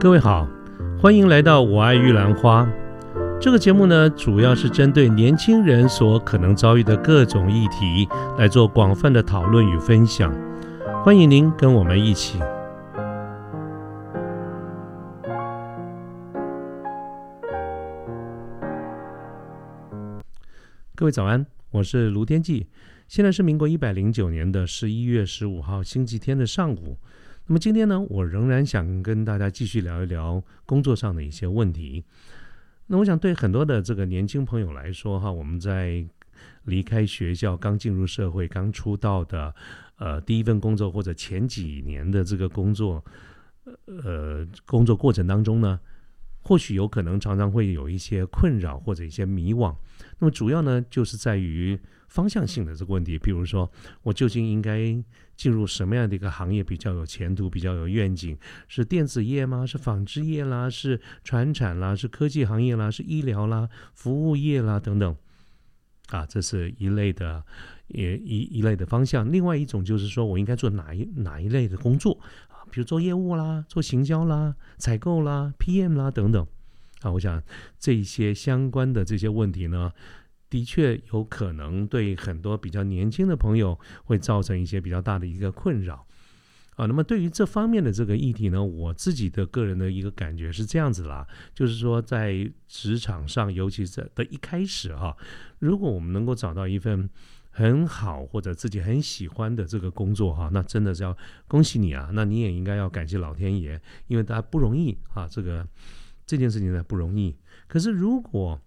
各位好，欢迎来到《我爱玉兰花》这个节目呢，主要是针对年轻人所可能遭遇的各种议题来做广泛的讨论与分享。欢迎您跟我们一起。各位早安，我是卢天记，现在是民国一百零九年的十一月十五号星期天的上午。那么今天呢，我仍然想跟大家继续聊一聊工作上的一些问题。那我想对很多的这个年轻朋友来说，哈，我们在离开学校、刚进入社会、刚出道的呃第一份工作或者前几年的这个工作，呃，工作过程当中呢，或许有可能常常会有一些困扰或者一些迷惘。那么主要呢，就是在于方向性的这个问题，比如说我究竟应该。进入什么样的一个行业比较有前途、比较有愿景？是电子业吗？是纺织业啦？是传产啦？是科技行业啦？是医疗啦？服务业啦？等等。啊，这是一类的，也一一类的方向。另外一种就是说我应该做哪一哪一类的工作？比如做业务啦，做行销啦，采购啦，PM 啦等等。啊，我想这些相关的这些问题呢。的确有可能对很多比较年轻的朋友会造成一些比较大的一个困扰啊。那么对于这方面的这个议题呢，我自己的个人的一个感觉是这样子啦，就是说在职场上，尤其是的一开始哈，如果我们能够找到一份很好或者自己很喜欢的这个工作哈，那真的是要恭喜你啊！那你也应该要感谢老天爷，因为大家不容易啊，这个这件事情呢不容易。可是如果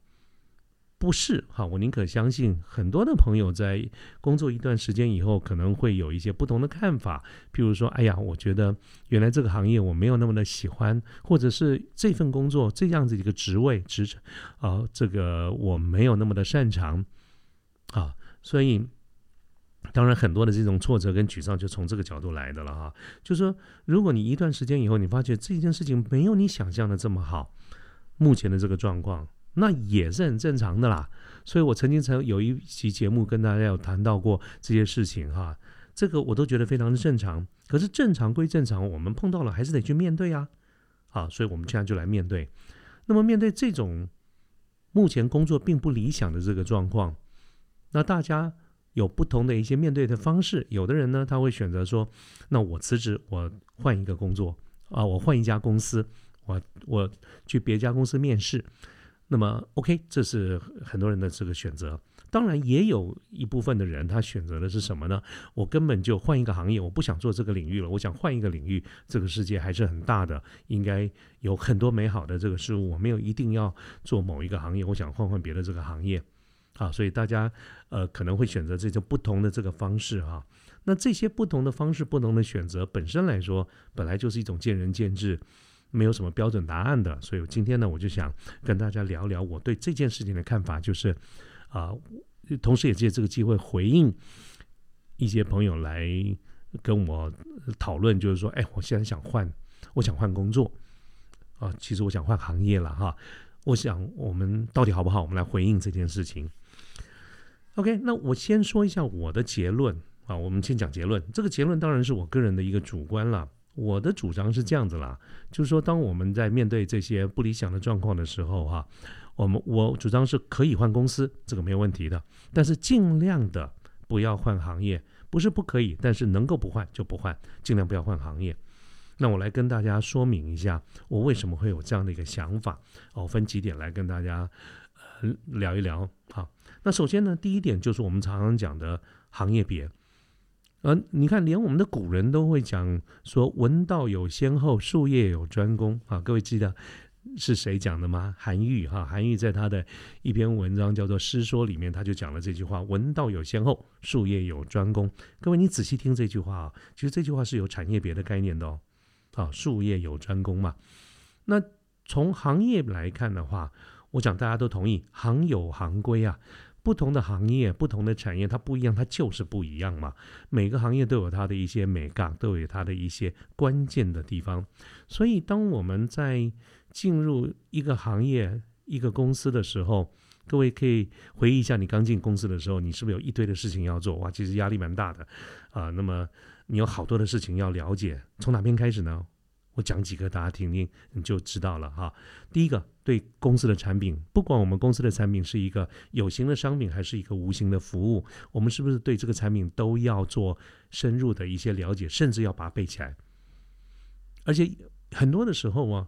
不是哈，我宁可相信很多的朋友在工作一段时间以后，可能会有一些不同的看法。譬如说，哎呀，我觉得原来这个行业我没有那么的喜欢，或者是这份工作这样子一个职位职称啊，这个我没有那么的擅长啊。所以，当然很多的这种挫折跟沮丧就从这个角度来的了哈。就说，如果你一段时间以后，你发觉这件事情没有你想象的这么好，目前的这个状况。那也是很正常的啦，所以我曾经曾有一期节目跟大家有谈到过这些事情哈，这个我都觉得非常的正常。可是正常归正常，我们碰到了还是得去面对啊，好，所以我们现在就来面对。那么面对这种目前工作并不理想的这个状况，那大家有不同的一些面对的方式。有的人呢，他会选择说，那我辞职，我换一个工作啊，我换一家公司，我我去别家公司面试。那么，OK，这是很多人的这个选择。当然，也有一部分的人，他选择的是什么呢？我根本就换一个行业，我不想做这个领域了，我想换一个领域。这个世界还是很大的，应该有很多美好的这个事物。我没有一定要做某一个行业，我想换换别的这个行业。啊，所以大家呃可能会选择这种不同的这个方式哈。那这些不同的方式、不同的选择本身来说，本来就是一种见仁见智。没有什么标准答案的，所以今天呢，我就想跟大家聊聊我对这件事情的看法，就是啊，同时也借这个机会回应一些朋友来跟我讨论，就是说，哎，我现在想换，我想换工作啊，其实我想换行业了哈，我想我们到底好不好？我们来回应这件事情。OK，那我先说一下我的结论啊，我们先讲结论，这个结论当然是我个人的一个主观了。我的主张是这样子啦，就是说，当我们在面对这些不理想的状况的时候，哈，我们我主张是可以换公司，这个没有问题的，但是尽量的不要换行业，不是不可以，但是能够不换就不换，尽量不要换行业。那我来跟大家说明一下，我为什么会有这样的一个想法，我分几点来跟大家呃聊一聊。好，那首先呢，第一点就是我们常常讲的行业别。呃，你看，连我们的古人都会讲说“文道有先后，术业有专攻”啊。各位记得是谁讲的吗？韩愈哈，韩愈在他的一篇文章叫做《诗说》里面，他就讲了这句话：“文道有先后，术业有专攻。”各位，你仔细听这句话啊，其实这句话是有产业别的概念的哦。啊，术业有专攻嘛。那从行业来看的话，我想大家都同意，行有行规啊。不同的行业、不同的产业，它不一样，它就是不一样嘛。每个行业都有它的一些美感，都有它的一些关键的地方。所以，当我们在进入一个行业、一个公司的时候，各位可以回忆一下，你刚进公司的时候，你是不是有一堆的事情要做？哇，其实压力蛮大的啊。那么，你有好多的事情要了解，从哪边开始呢？我讲几个大家听听，你就知道了哈。第一个，对公司的产品，不管我们公司的产品是一个有形的商品，还是一个无形的服务，我们是不是对这个产品都要做深入的一些了解，甚至要把它背起来？而且很多的时候啊，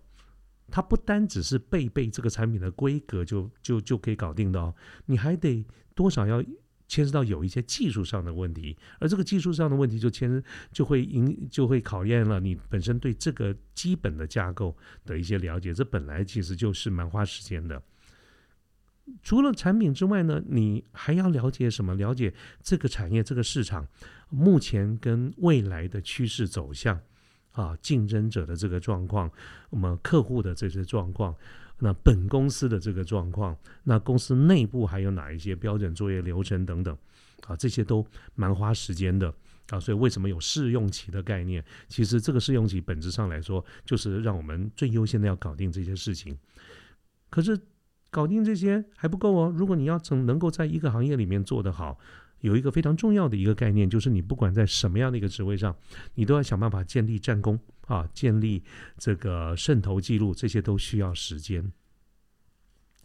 它不单只是背背这个产品的规格就就就可以搞定的哦，你还得多少要。牵涉到有一些技术上的问题，而这个技术上的问题就牵就会影就会考验了你本身对这个基本的架构的一些了解，这本来其实就是蛮花时间的。除了产品之外呢，你还要了解什么？了解这个产业、这个市场目前跟未来的趋势走向啊，竞争者的这个状况，我们客户的这些状况。那本公司的这个状况，那公司内部还有哪一些标准作业流程等等，啊，这些都蛮花时间的啊。所以为什么有试用期的概念？其实这个试用期本质上来说，就是让我们最优先的要搞定这些事情。可是搞定这些还不够哦。如果你要能能够在一个行业里面做得好，有一个非常重要的一个概念，就是你不管在什么样的一个职位上，你都要想办法建立战功。啊，建立这个渗透记录，这些都需要时间。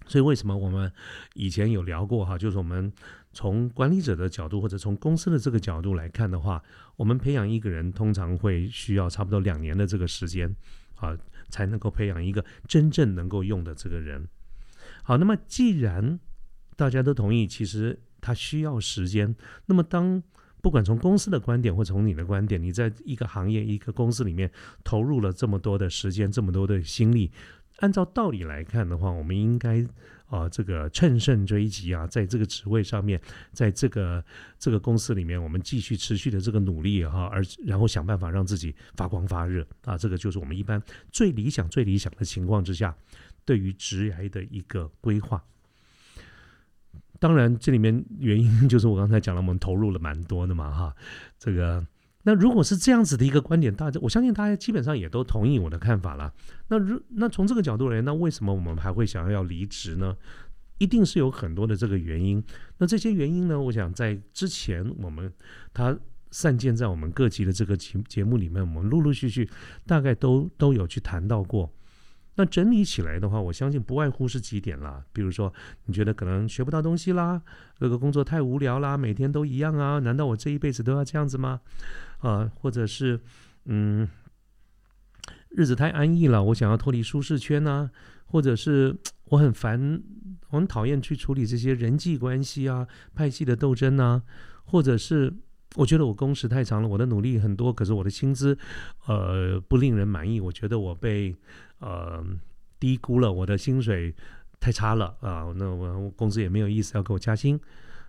所以为什么我们以前有聊过哈？就是我们从管理者的角度，或者从公司的这个角度来看的话，我们培养一个人通常会需要差不多两年的这个时间啊，才能够培养一个真正能够用的这个人。好，那么既然大家都同意，其实他需要时间，那么当。不管从公司的观点，或从你的观点，你在一个行业、一个公司里面投入了这么多的时间、这么多的心力，按照道理来看的话，我们应该啊，这个乘胜追击啊，在这个职位上面，在这个这个公司里面，我们继续持续的这个努力哈，而然后想办法让自己发光发热啊，这个就是我们一般最理想、最理想的情况之下，对于职业的一个规划。当然，这里面原因就是我刚才讲了，我们投入了蛮多的嘛，哈。这个，那如果是这样子的一个观点，大家我相信大家基本上也都同意我的看法了。那如那从这个角度而言，那为什么我们还会想要要离职呢？一定是有很多的这个原因。那这些原因呢，我想在之前我们他散见在我们各级的这个节节目里面，我们陆陆续续大概都都有去谈到过。那整理起来的话，我相信不外乎是几点啦。比如说，你觉得可能学不到东西啦，这个工作太无聊啦，每天都一样啊？难道我这一辈子都要这样子吗？啊，或者是嗯，日子太安逸了，我想要脱离舒适圈呢？或者是我很烦，我很讨厌去处理这些人际关系啊、派系的斗争啊？或者是我觉得我工时太长了，我的努力很多，可是我的薪资呃不令人满意，我觉得我被。呃，低估了我的薪水太差了啊！那我公司也没有意思要给我加薪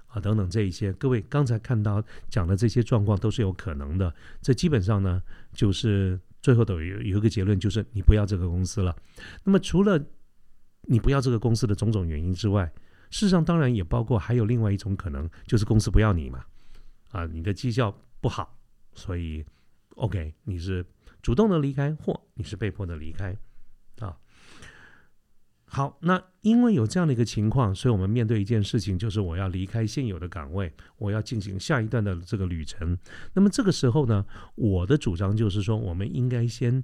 啊，等等这一些，各位刚才看到讲的这些状况都是有可能的。这基本上呢，就是最后的有有一个结论，就是你不要这个公司了。那么除了你不要这个公司的种种原因之外，事实上当然也包括还有另外一种可能，就是公司不要你嘛啊，你的绩效不好，所以 OK，你是主动的离开，或你是被迫的离开。啊，好，那因为有这样的一个情况，所以我们面对一件事情，就是我要离开现有的岗位，我要进行下一段的这个旅程。那么这个时候呢，我的主张就是说，我们应该先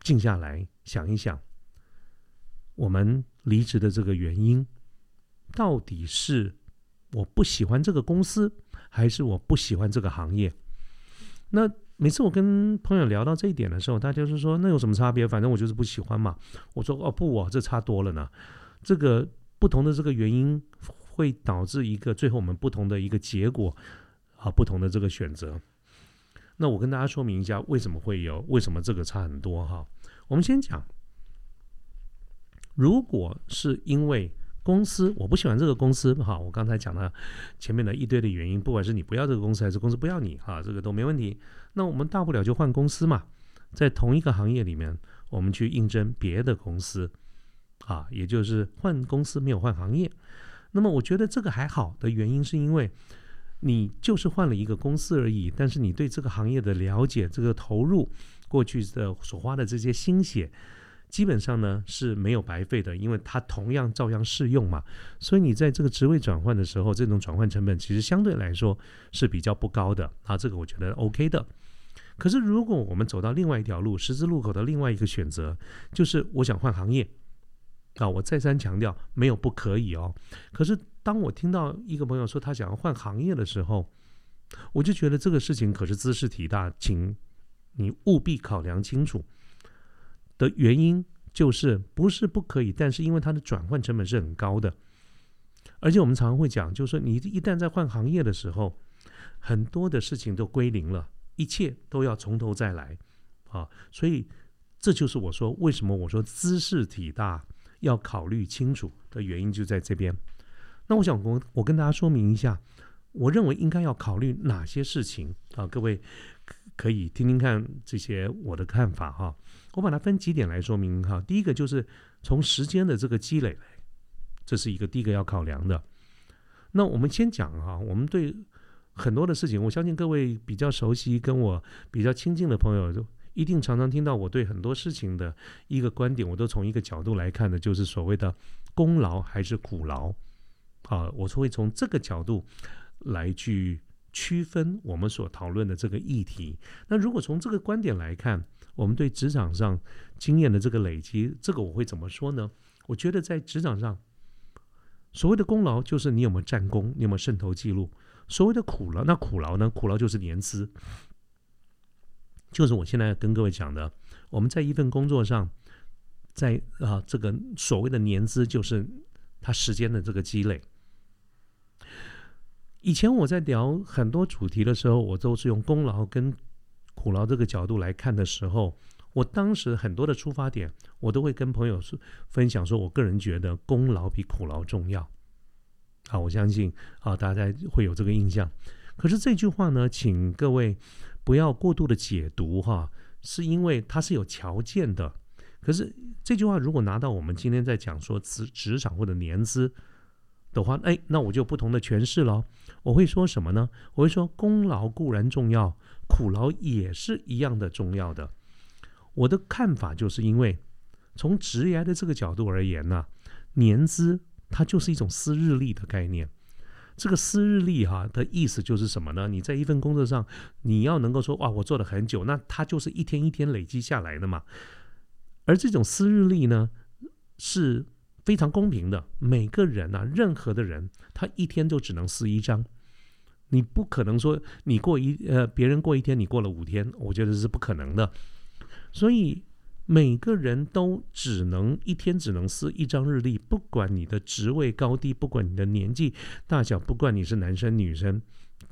静下来想一想，我们离职的这个原因，到底是我不喜欢这个公司，还是我不喜欢这个行业？那。每次我跟朋友聊到这一点的时候，大家就说那有什么差别？反正我就是不喜欢嘛。我说哦不哦，这差多了呢。这个不同的这个原因会导致一个最后我们不同的一个结果啊，不同的这个选择。那我跟大家说明一下为什么会有，为什么这个差很多哈。我们先讲，如果是因为。公司我不喜欢这个公司哈，我刚才讲了前面的一堆的原因，不管是你不要这个公司还是公司不要你哈，这个都没问题。那我们大不了就换公司嘛，在同一个行业里面，我们去应征别的公司啊，也就是换公司没有换行业。那么我觉得这个还好的原因是因为你就是换了一个公司而已，但是你对这个行业的了解、这个投入过去的所花的这些心血。基本上呢是没有白费的，因为它同样照样适用嘛。所以你在这个职位转换的时候，这种转换成本其实相对来说是比较不高的啊。这个我觉得 OK 的。可是如果我们走到另外一条路，十字路口的另外一个选择，就是我想换行业啊，我再三强调没有不可以哦。可是当我听到一个朋友说他想要换行业的时候，我就觉得这个事情可是姿势体大，请你务必考量清楚。的原因就是不是不可以，但是因为它的转换成本是很高的，而且我们常常会讲，就是说你一旦在换行业的时候，很多的事情都归零了，一切都要从头再来啊！所以这就是我说为什么我说姿势体大要考虑清楚的原因就在这边。那我想我我跟大家说明一下，我认为应该要考虑哪些事情啊？各位可以听听看这些我的看法哈。我把它分几点来说明哈。第一个就是从时间的这个积累，这是一个第一个要考量的。那我们先讲哈，我们对很多的事情，我相信各位比较熟悉、跟我比较亲近的朋友，就一定常常听到我对很多事情的一个观点，我都从一个角度来看的，就是所谓的功劳还是苦劳。啊，我是会从这个角度来去区分我们所讨论的这个议题。那如果从这个观点来看，我们对职场上经验的这个累积，这个我会怎么说呢？我觉得在职场上，所谓的功劳就是你有没有战功，你有没有渗透记录；所谓的苦劳，那苦劳呢？苦劳就是年资，就是我现在跟各位讲的，我们在一份工作上，在啊这个所谓的年资，就是他时间的这个积累。以前我在聊很多主题的时候，我都是用功劳跟。苦劳这个角度来看的时候，我当时很多的出发点，我都会跟朋友说分享，说我个人觉得功劳比苦劳重要。好，我相信啊，大家会有这个印象。可是这句话呢，请各位不要过度的解读哈，是因为它是有条件的。可是这句话如果拿到我们今天在讲说职职场或者年资的话，哎，那我就不同的诠释了。我会说什么呢？我会说功劳固然重要。苦劳也是一样的重要的。我的看法就是因为从职业的这个角度而言呢，年资它就是一种私日历的概念。这个私日历哈的意思就是什么呢？你在一份工作上，你要能够说哇，我做了很久，那它就是一天一天累积下来的嘛。而这种私日历呢是非常公平的，每个人啊，任何的人，他一天就只能撕一张。你不可能说你过一呃别人过一天，你过了五天，我觉得是不可能的。所以每个人都只能一天只能撕一张日历，不管你的职位高低，不管你的年纪大小，不管你是男生女生，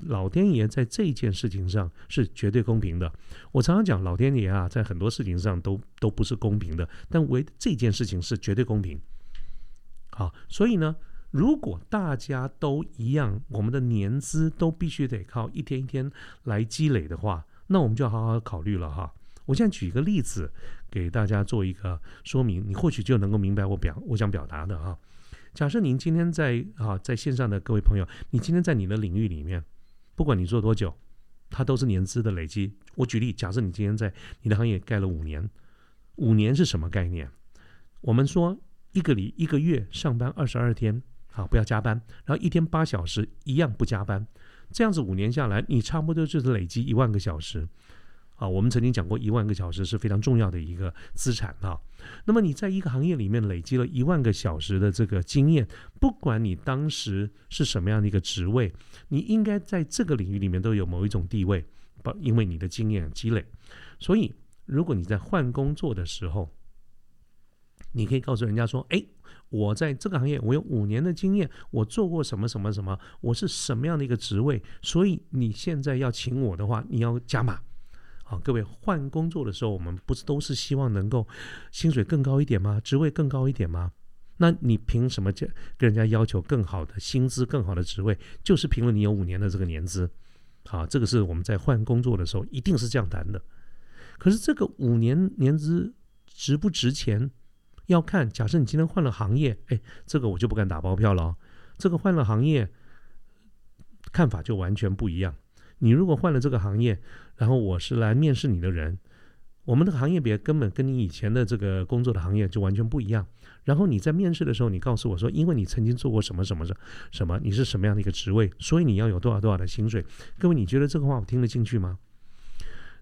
老天爷在这件事情上是绝对公平的。我常常讲老天爷啊，在很多事情上都都不是公平的，但唯这件事情是绝对公平。好，所以呢。如果大家都一样，我们的年资都必须得靠一天一天来积累的话，那我们就要好好考虑了哈。我现在举一个例子给大家做一个说明，你或许就能够明白我表我想表达的哈。假设您今天在啊在线上的各位朋友，你今天在你的领域里面，不管你做多久，它都是年资的累积。我举例，假设你今天在你的行业干了五年，五年是什么概念？我们说一个礼一个月上班二十二天。好，不要加班，然后一天八小时一样不加班，这样子五年下来，你差不多就是累积一万个小时。啊，我们曾经讲过，一万个小时是非常重要的一个资产啊。那么你在一个行业里面累积了一万个小时的这个经验，不管你当时是什么样的一个职位，你应该在这个领域里面都有某一种地位，不，因为你的经验积累。所以，如果你在换工作的时候，你可以告诉人家说：“哎。”我在这个行业，我有五年的经验，我做过什么什么什么，我是什么样的一个职位，所以你现在要请我的话，你要加码。好，各位换工作的时候，我们不是都是希望能够薪水更高一点吗？职位更高一点吗？那你凭什么跟跟人家要求更好的薪资、更好的职位？就是凭了你有五年的这个年资。好，这个是我们在换工作的时候一定是这样谈的。可是这个五年年资值不值钱？要看，假设你今天换了行业，哎，这个我就不敢打包票了哦。这个换了行业，看法就完全不一样。你如果换了这个行业，然后我是来面试你的人，我们的行业别根本跟你以前的这个工作的行业就完全不一样。然后你在面试的时候，你告诉我说，因为你曾经做过什么什么什什么，你是什么样的一个职位，所以你要有多少多少的薪水。各位，你觉得这个话我听得进去吗？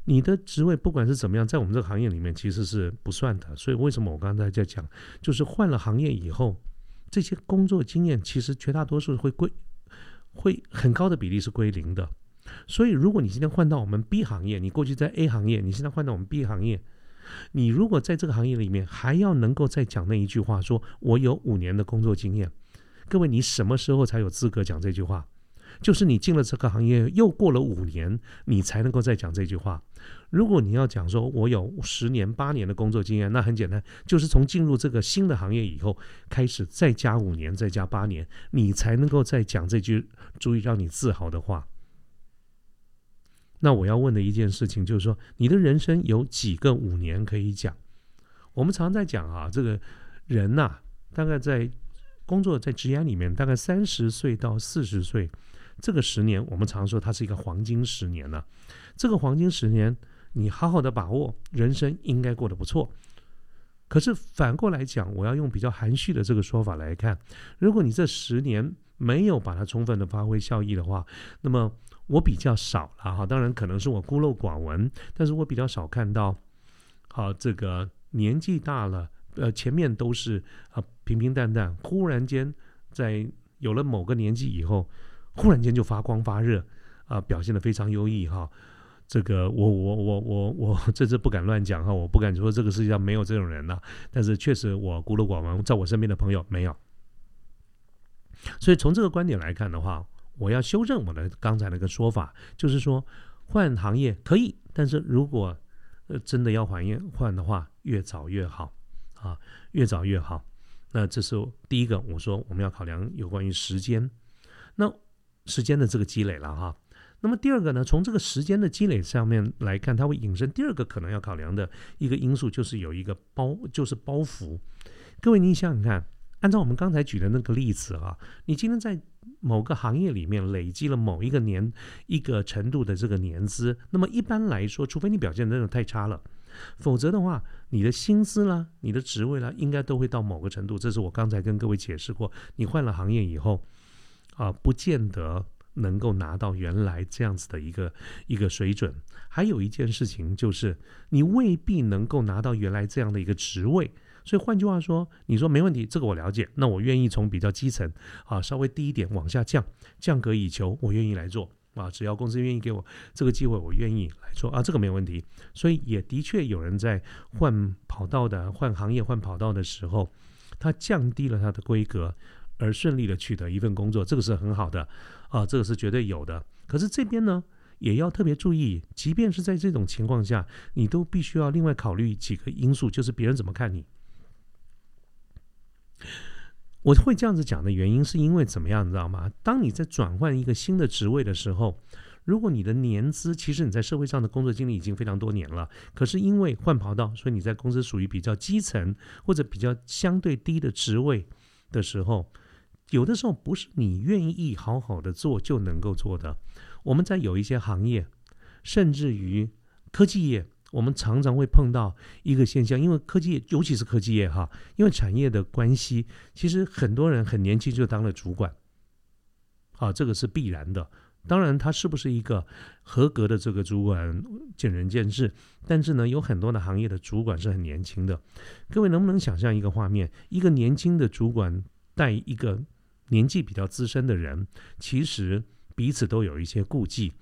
你的职位不管是怎么样，在我们这个行业里面其实是不算的。所以为什么我刚才在讲，就是换了行业以后，这些工作经验其实绝大多数会归，会很高的比例是归零的。所以如果你今天换到我们 B 行业，你过去在 A 行业，你现在换到我们 B 行业，你如果在这个行业里面还要能够再讲那一句话，说我有五年的工作经验，各位，你什么时候才有资格讲这句话？就是你进了这个行业，又过了五年，你才能够再讲这句话。如果你要讲说，我有十年、八年的工作经验，那很简单，就是从进入这个新的行业以后开始，再加五年，再加八年，你才能够再讲这句足以让你自豪的话。那我要问的一件事情就是说，你的人生有几个五年可以讲？我们常在讲啊，这个人呐，大概在工作在职业里面，大概三十岁到四十岁。这个十年，我们常说它是一个黄金十年呢。这个黄金十年，你好好的把握，人生应该过得不错。可是反过来讲，我要用比较含蓄的这个说法来看，如果你这十年没有把它充分的发挥效益的话，那么我比较少了哈。当然可能是我孤陋寡闻，但是我比较少看到，好这个年纪大了，呃，前面都是啊平平淡淡，忽然间在有了某个年纪以后。忽然间就发光发热，啊，表现的非常优异哈。这个我我我我我这次不敢乱讲哈，我不敢说这个世界上没有这种人呐。但是确实我孤陋寡闻，在我身边的朋友没有。所以从这个观点来看的话，我要修正我的刚才那个说法，就是说换行业可以，但是如果呃真的要换业换的话，越早越好啊，越早越好。那这是第一个，我说我们要考量有关于时间，那。时间的这个积累了哈，那么第二个呢，从这个时间的积累上面来看，它会引申第二个可能要考量的一个因素，就是有一个包，就是包袱。各位，你想想看，按照我们刚才举的那个例子啊，你今天在某个行业里面累积了某一个年一个程度的这个年资，那么一般来说，除非你表现真的太差了，否则的话，你的薪资啦、你的职位啦，应该都会到某个程度。这是我刚才跟各位解释过，你换了行业以后。啊，不见得能够拿到原来这样子的一个一个水准。还有一件事情就是，你未必能够拿到原来这样的一个职位。所以换句话说，你说没问题，这个我了解，那我愿意从比较基层啊，稍微低一点往下降，降格以求，我愿意来做啊。只要公司愿意给我这个机会，我愿意来做啊，这个没问题。所以也的确有人在换跑道的、换行业、换跑道的时候，他降低了他的规格。而顺利的取得一份工作，这个是很好的啊，这个是绝对有的。可是这边呢，也要特别注意，即便是在这种情况下，你都必须要另外考虑几个因素，就是别人怎么看你。我会这样子讲的原因，是因为怎么样，你知道吗？当你在转换一个新的职位的时候，如果你的年资，其实你在社会上的工作经历已经非常多年了，可是因为换跑道，所以你在公司属于比较基层或者比较相对低的职位的时候。有的时候不是你愿意好好的做就能够做的。我们在有一些行业，甚至于科技业，我们常常会碰到一个现象，因为科技业，尤其是科技业哈，因为产业的关系，其实很多人很年轻就当了主管，啊，这个是必然的。当然，他是不是一个合格的这个主管，见仁见智。但是呢，有很多的行业的主管是很年轻的。各位能不能想象一个画面，一个年轻的主管带一个？年纪比较资深的人，其实彼此都有一些顾忌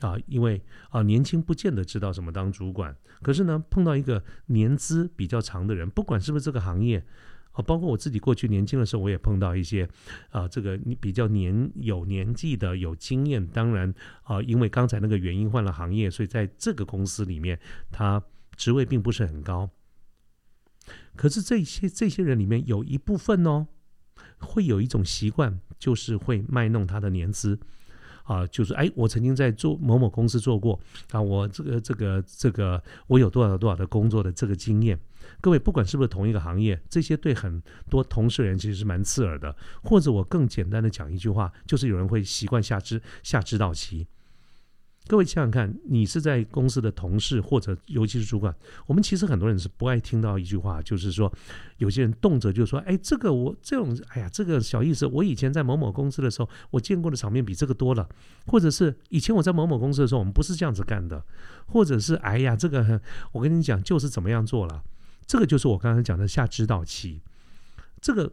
啊，因为啊年轻不见得知道怎么当主管，可是呢碰到一个年资比较长的人，不管是不是这个行业啊，包括我自己过去年轻的时候，我也碰到一些啊这个你比较年有年纪的有经验，当然啊因为刚才那个原因换了行业，所以在这个公司里面他职位并不是很高，可是这些这些人里面有一部分哦。会有一种习惯，就是会卖弄他的年资，啊，就是哎，我曾经在做某某公司做过啊，我这个这个这个，我有多少多少的工作的这个经验。各位，不管是不是同一个行业，这些对很多同事人其实是蛮刺耳的。或者我更简单的讲一句话，就是有人会习惯下知下知道棋。各位想想看，你是在公司的同事，或者尤其是主管，我们其实很多人是不爱听到一句话，就是说，有些人动辄就说：“哎，这个我这种，哎呀，这个小意思。我以前在某某公司的时候，我见过的场面比这个多了。”或者是以前我在某某公司的时候，我们不是这样子干的。或者是哎呀，这个我跟你讲，就是怎么样做了。这个就是我刚才讲的下指导期。这个。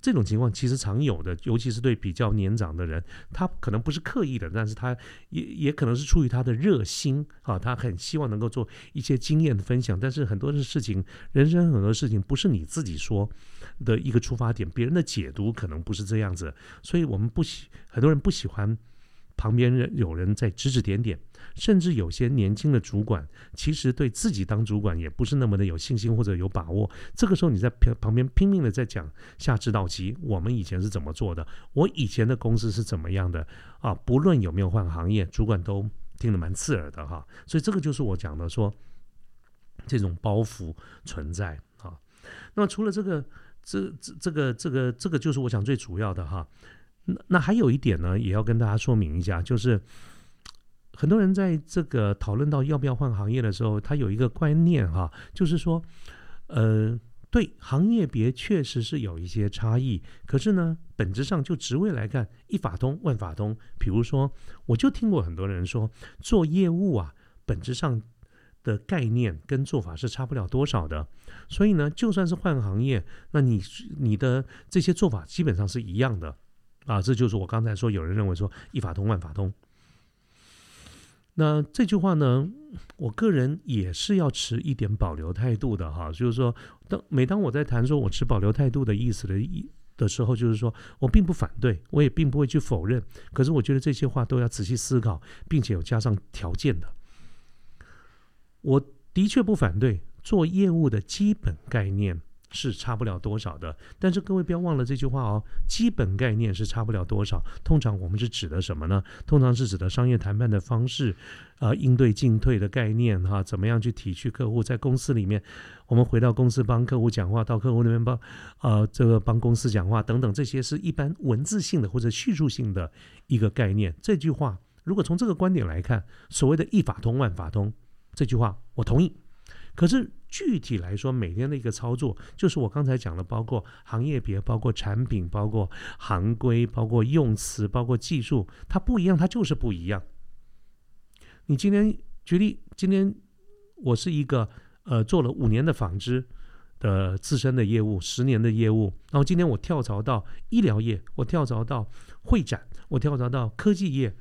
这种情况其实常有的，尤其是对比较年长的人，他可能不是刻意的，但是他也也可能是出于他的热心啊，他很希望能够做一些经验的分享。但是很多的事情，人生很多事情不是你自己说的一个出发点，别人的解读可能不是这样子，所以我们不喜很多人不喜欢旁边人有人在指指点点。甚至有些年轻的主管，其实对自己当主管也不是那么的有信心或者有把握。这个时候你在旁边拼命的在讲下指导棋，我们以前是怎么做的？我以前的公司是怎么样的？啊，不论有没有换行业，主管都听得蛮刺耳的哈。所以这个就是我讲的说，这种包袱存在啊。那么除了这个，这这这个这个这个就是我讲最主要的哈。那那还有一点呢，也要跟大家说明一下，就是。很多人在这个讨论到要不要换行业的时候，他有一个观念哈，就是说，呃，对行业别确实是有一些差异，可是呢，本质上就职位来看，一法通万法通。比如说，我就听过很多人说，做业务啊，本质上的概念跟做法是差不了多少的，所以呢，就算是换行业，那你你的这些做法基本上是一样的啊。这就是我刚才说，有人认为说一法通万法通。那这句话呢，我个人也是要持一点保留态度的哈。就是说，当每当我在谈说我持保留态度的意思的意的时候，就是说我并不反对，我也并不会去否认。可是我觉得这些话都要仔细思考，并且有加上条件的。我的确不反对做业务的基本概念。是差不了多少的，但是各位不要忘了这句话哦，基本概念是差不了多少。通常我们是指的什么呢？通常是指的商业谈判的方式，啊，应对进退的概念，哈，怎么样去体恤客户？在公司里面，我们回到公司帮客户讲话，到客户那边帮，呃，这个帮公司讲话等等，这些是一般文字性的或者叙述性的一个概念。这句话如果从这个观点来看，所谓的一法通万法通，这句话我同意。可是具体来说，每天的一个操作，就是我刚才讲的，包括行业别、包括产品、包括行规、包括用词、包括技术，它不一样，它就是不一样。你今天举例，今天我是一个呃做了五年的纺织的自身的业务，十年的业务，然后今天我跳槽到医疗业，我跳槽到会展，我跳槽到科技业，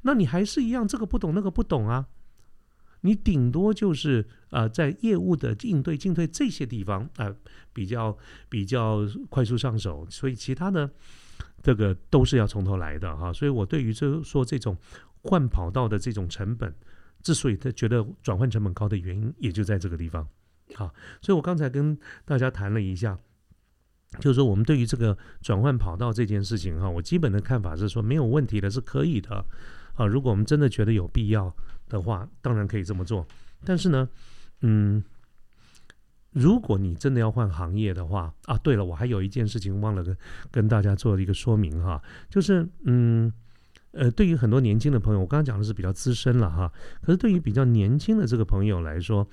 那你还是一样，这个不懂，那个不懂啊。你顶多就是呃，在业务的应对进退这些地方啊，比较比较快速上手，所以其他的这个都是要从头来的哈。所以我对于这说这种换跑道的这种成本，之所以他觉得转换成本高的原因，也就在这个地方。好，所以我刚才跟大家谈了一下，就是说我们对于这个转换跑道这件事情哈，我基本的看法是说没有问题的，是可以的啊。如果我们真的觉得有必要。的话，当然可以这么做，但是呢，嗯，如果你真的要换行业的话，啊，对了，我还有一件事情忘了跟跟大家做一个说明哈，就是嗯，呃，对于很多年轻的朋友，我刚刚讲的是比较资深了哈，可是对于比较年轻的这个朋友来说，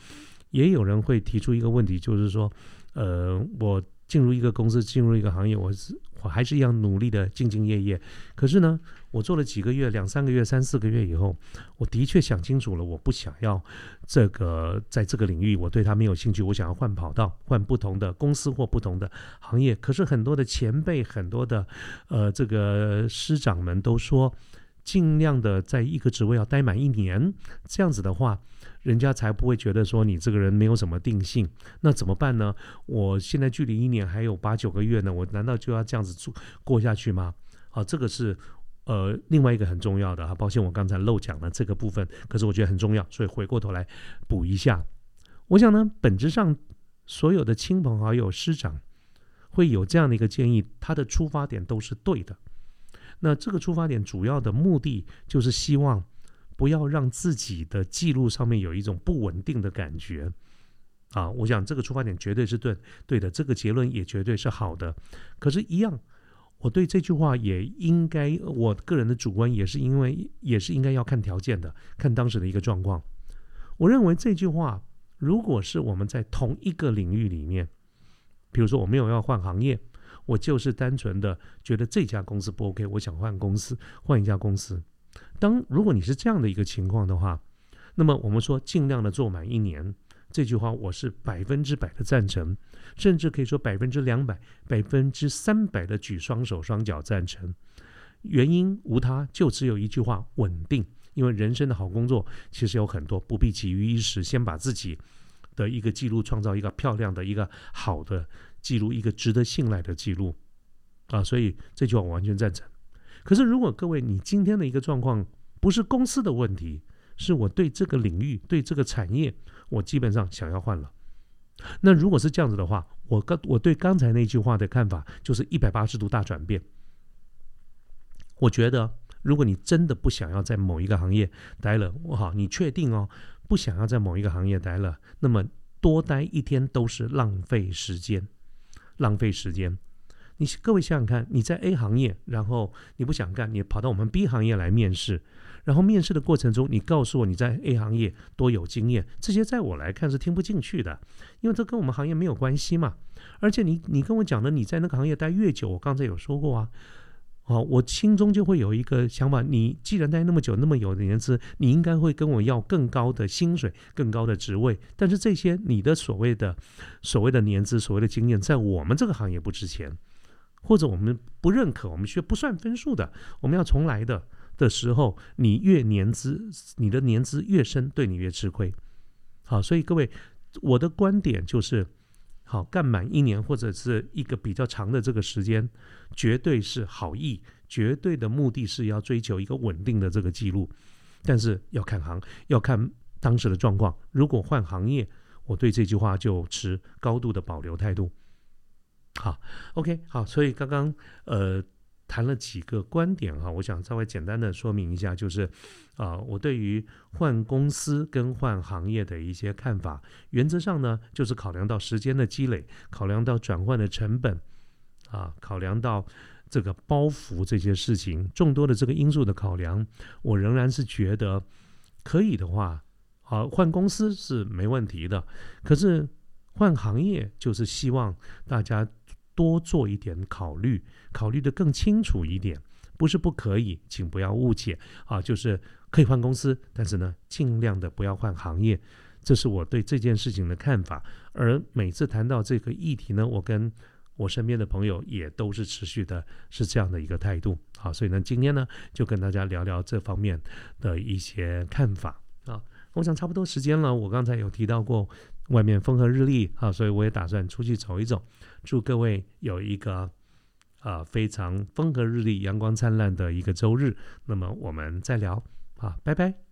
也有人会提出一个问题，就是说，呃，我进入一个公司，进入一个行业，我是我还是一样努力的兢兢业业，可是呢。我做了几个月，两三个月、三四个月以后，我的确想清楚了，我不想要这个在这个领域，我对他没有兴趣，我想要换跑道，换不同的公司或不同的行业。可是很多的前辈、很多的呃这个师长们都说，尽量的在一个职位要待满一年，这样子的话，人家才不会觉得说你这个人没有什么定性。那怎么办呢？我现在距离一年还有八九个月呢，我难道就要这样子做过下去吗？好，这个是。呃，另外一个很重要的哈，抱歉我刚才漏讲了这个部分，可是我觉得很重要，所以回过头来补一下。我想呢，本质上所有的亲朋好友、师长会有这样的一个建议，他的出发点都是对的。那这个出发点主要的目的就是希望不要让自己的记录上面有一种不稳定的感觉啊。我想这个出发点绝对是对对的，这个结论也绝对是好的。可是，一样。我对这句话也应该，我个人的主观也是因为也是应该要看条件的，看当时的一个状况。我认为这句话，如果是我们在同一个领域里面，比如说我没有要换行业，我就是单纯的觉得这家公司不 OK，我想换公司，换一家公司。当如果你是这样的一个情况的话，那么我们说尽量的做满一年。这句话我是百分之百的赞成，甚至可以说百分之两百、百分之三百的举双手双脚赞成。原因无他，就只有一句话：稳定。因为人生的好工作其实有很多，不必急于一时，先把自己的一个记录创造一个漂亮的一个好的记录，一个值得信赖的记录啊。所以这句话我完全赞成。可是如果各位你今天的一个状况不是公司的问题，是我对这个领域、对这个产业。我基本上想要换了。那如果是这样子的话，我刚我对刚才那句话的看法就是一百八十度大转变。我觉得，如果你真的不想要在某一个行业待了，我好，你确定哦，不想要在某一个行业待了，那么多待一天都是浪费时间，浪费时间。你各位想想看，你在 A 行业，然后你不想干，你跑到我们 B 行业来面试。然后面试的过程中，你告诉我你在 A 行业多有经验，这些在我来看是听不进去的，因为这跟我们行业没有关系嘛。而且你你跟我讲的你在那个行业待越久，我刚才有说过啊，哦，我心中就会有一个想法，你既然待那么久，那么有年资，你应该会跟我要更高的薪水、更高的职位。但是这些你的所谓的所谓的年资、所谓的经验，在我们这个行业不值钱，或者我们不认可，我们学不算分数的，我们要重来的。的时候，你越年资，你的年资越深，对你越吃亏。好，所以各位，我的观点就是，好干满一年或者是一个比较长的这个时间，绝对是好意，绝对的目的是要追求一个稳定的这个记录。但是要看行，要看当时的状况。如果换行业，我对这句话就持高度的保留态度。好，OK，好，所以刚刚呃。谈了几个观点哈，我想稍微简单的说明一下，就是啊，我对于换公司跟换行业的一些看法，原则上呢，就是考量到时间的积累，考量到转换的成本，啊，考量到这个包袱这些事情，众多的这个因素的考量，我仍然是觉得可以的话，啊，换公司是没问题的，可是换行业就是希望大家。多做一点考虑，考虑的更清楚一点，不是不可以，请不要误解啊，就是可以换公司，但是呢，尽量的不要换行业，这是我对这件事情的看法。而每次谈到这个议题呢，我跟我身边的朋友也都是持续的是这样的一个态度好，所以呢，今天呢就跟大家聊聊这方面的一些看法啊。我想差不多时间了，我刚才有提到过外面风和日丽啊，所以我也打算出去走一走。祝各位有一个啊非常风和日丽、阳光灿烂的一个周日。那么我们再聊啊，拜拜。